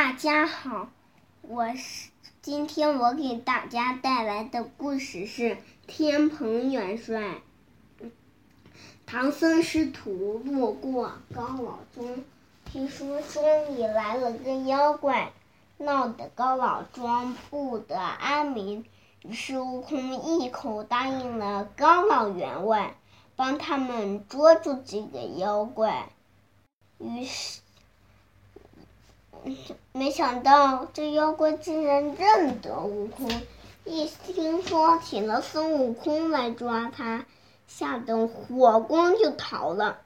大家好，我是今天我给大家带来的故事是《天蓬元帅》。唐僧师徒路过高老庄，听说庄里来了个妖怪，闹得高老庄不得安宁。于是悟空一口答应了高老员外，帮他们捉住这个妖怪。于是。没想到这妖怪竟然认得悟空，一听说请了孙悟空来抓他，吓得火光就逃了。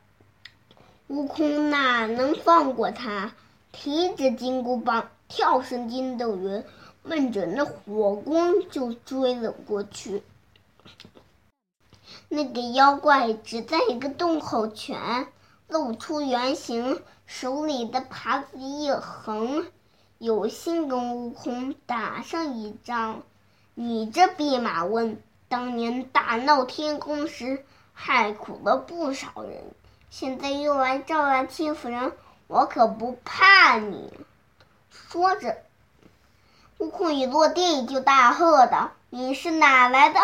悟空哪能放过他？提着金箍棒，跳上筋斗云，奔着那火光就追了过去。那个妖怪只在一个洞口前露出原形。手里的耙子一横，有心跟悟空打上一仗。你这弼马温，当年大闹天宫时害苦了不少人，现在又来招来欺负人，我可不怕你。说着，悟空一落地就大喝道：“你是哪来的？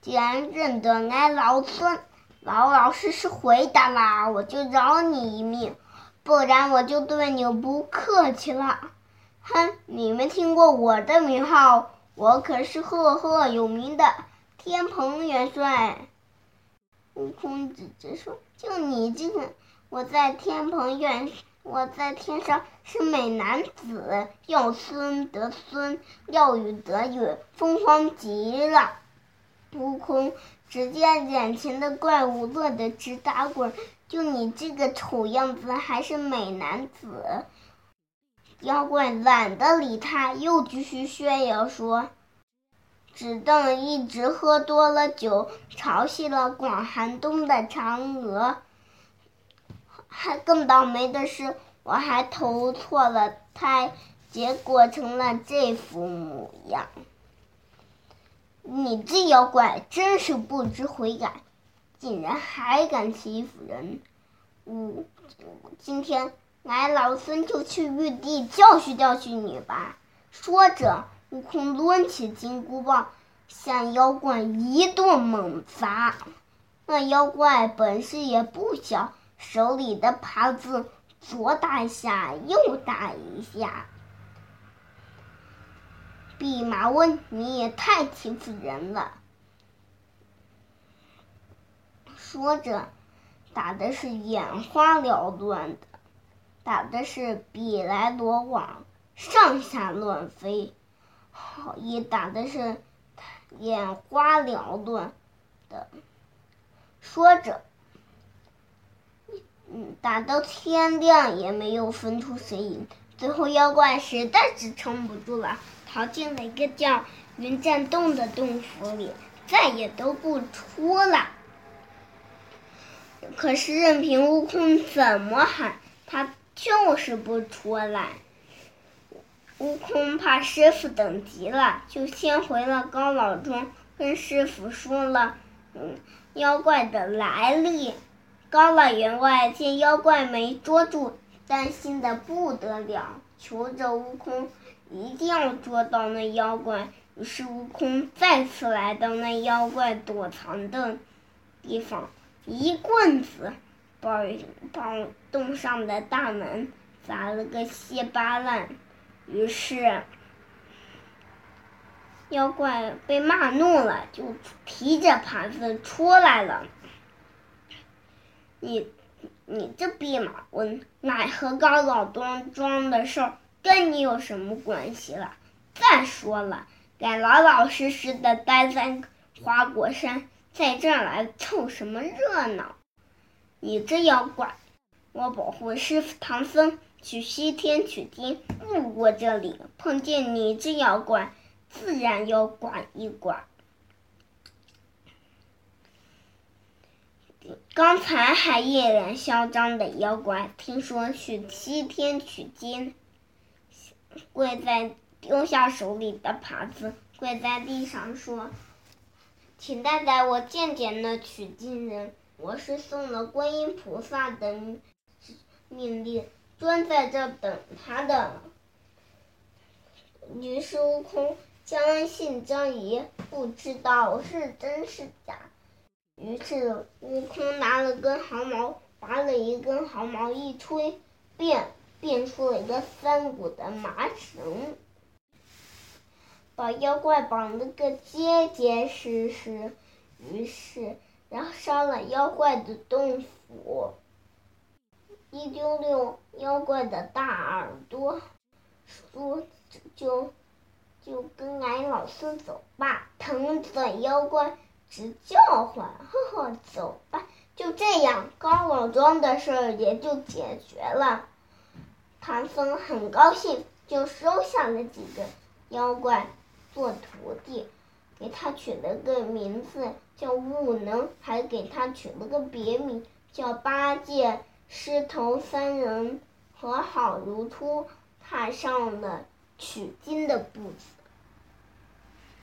既然认得俺老孙，老老实实回答啦，我就饶你一命。”不然我就对你不客气了。哼，你们听过我的名号？我可是赫赫有名的天蓬元帅。悟空指着说：“就你这个，我在天蓬元，我在天上是美男子，要孙得孙，要雨得雨，风光极了。”悟空只见眼前的怪物乐得直打滚。就你这个丑样子，还是美男子？妖怪懒得理他，又继续炫耀说：“只等一直喝多了酒，调戏了广寒宫的嫦娥。还更倒霉的是，我还投错了胎，结果成了这副模样。你这妖怪真是不知悔改！”竟然还敢欺负人！嗯，今天俺老孙就去玉帝教训教训你吧！说着，悟空抡起金箍棒，向妖怪一顿猛砸。那妖怪本事也不小，手里的耙子左打一下，右打一下。弼马温，你也太欺负人了！说着，打的是眼花缭乱的，打的是比来罗网，上下乱飞，好也打的是眼花缭乱的。说着，嗯，打到天亮也没有分出谁赢。最后，妖怪实在是撑不住了，逃进了一个叫云栈洞的洞府里，再也都不出了。可是任凭悟空怎么喊，他就是不出来。悟空怕师傅等急了，就先回了高老庄，跟师傅说了妖怪的来历。高老员外见妖怪没捉住，担心的不得了，求着悟空一定要捉到那妖怪。于是悟空再次来到那妖怪躲藏的地方。一棍子把把洞上的大门砸了个稀巴烂，于是妖怪被骂怒了，就提着盘子出来了。你你这弼马温，奈何高老庄庄的事儿跟你有什么关系了？再说了，该老老实实的待在花果山。在这儿来凑什么热闹？你这妖怪！我保护师傅唐僧去西天取经，路过这里，碰见你这妖怪，自然要管一管。刚才还一脸嚣张的妖怪，听说去西天取经，跪在丢下手里的耙子，跪在地上说。请带带我见见那取经人。我是送了观音菩萨的命令，专在这等他的。于是悟空将信将疑，不知道是真是假。于是悟空拿了根毫毛，拔了一根毫毛，一吹，变变出了一个三股的麻绳，把妖怪绑得个结结实实。于是，然后烧了妖怪的洞府，一丢丢妖怪的大耳朵，说就就跟俺老孙走吧，疼的妖怪直叫唤，呵呵，走吧。就这样，高老庄的事儿也就解决了。唐僧很高兴，就收下了几个妖怪做徒弟，给他取了个名字叫悟能，还给他取了个别名叫八戒。师徒三人和好如初，踏上了取经的步子。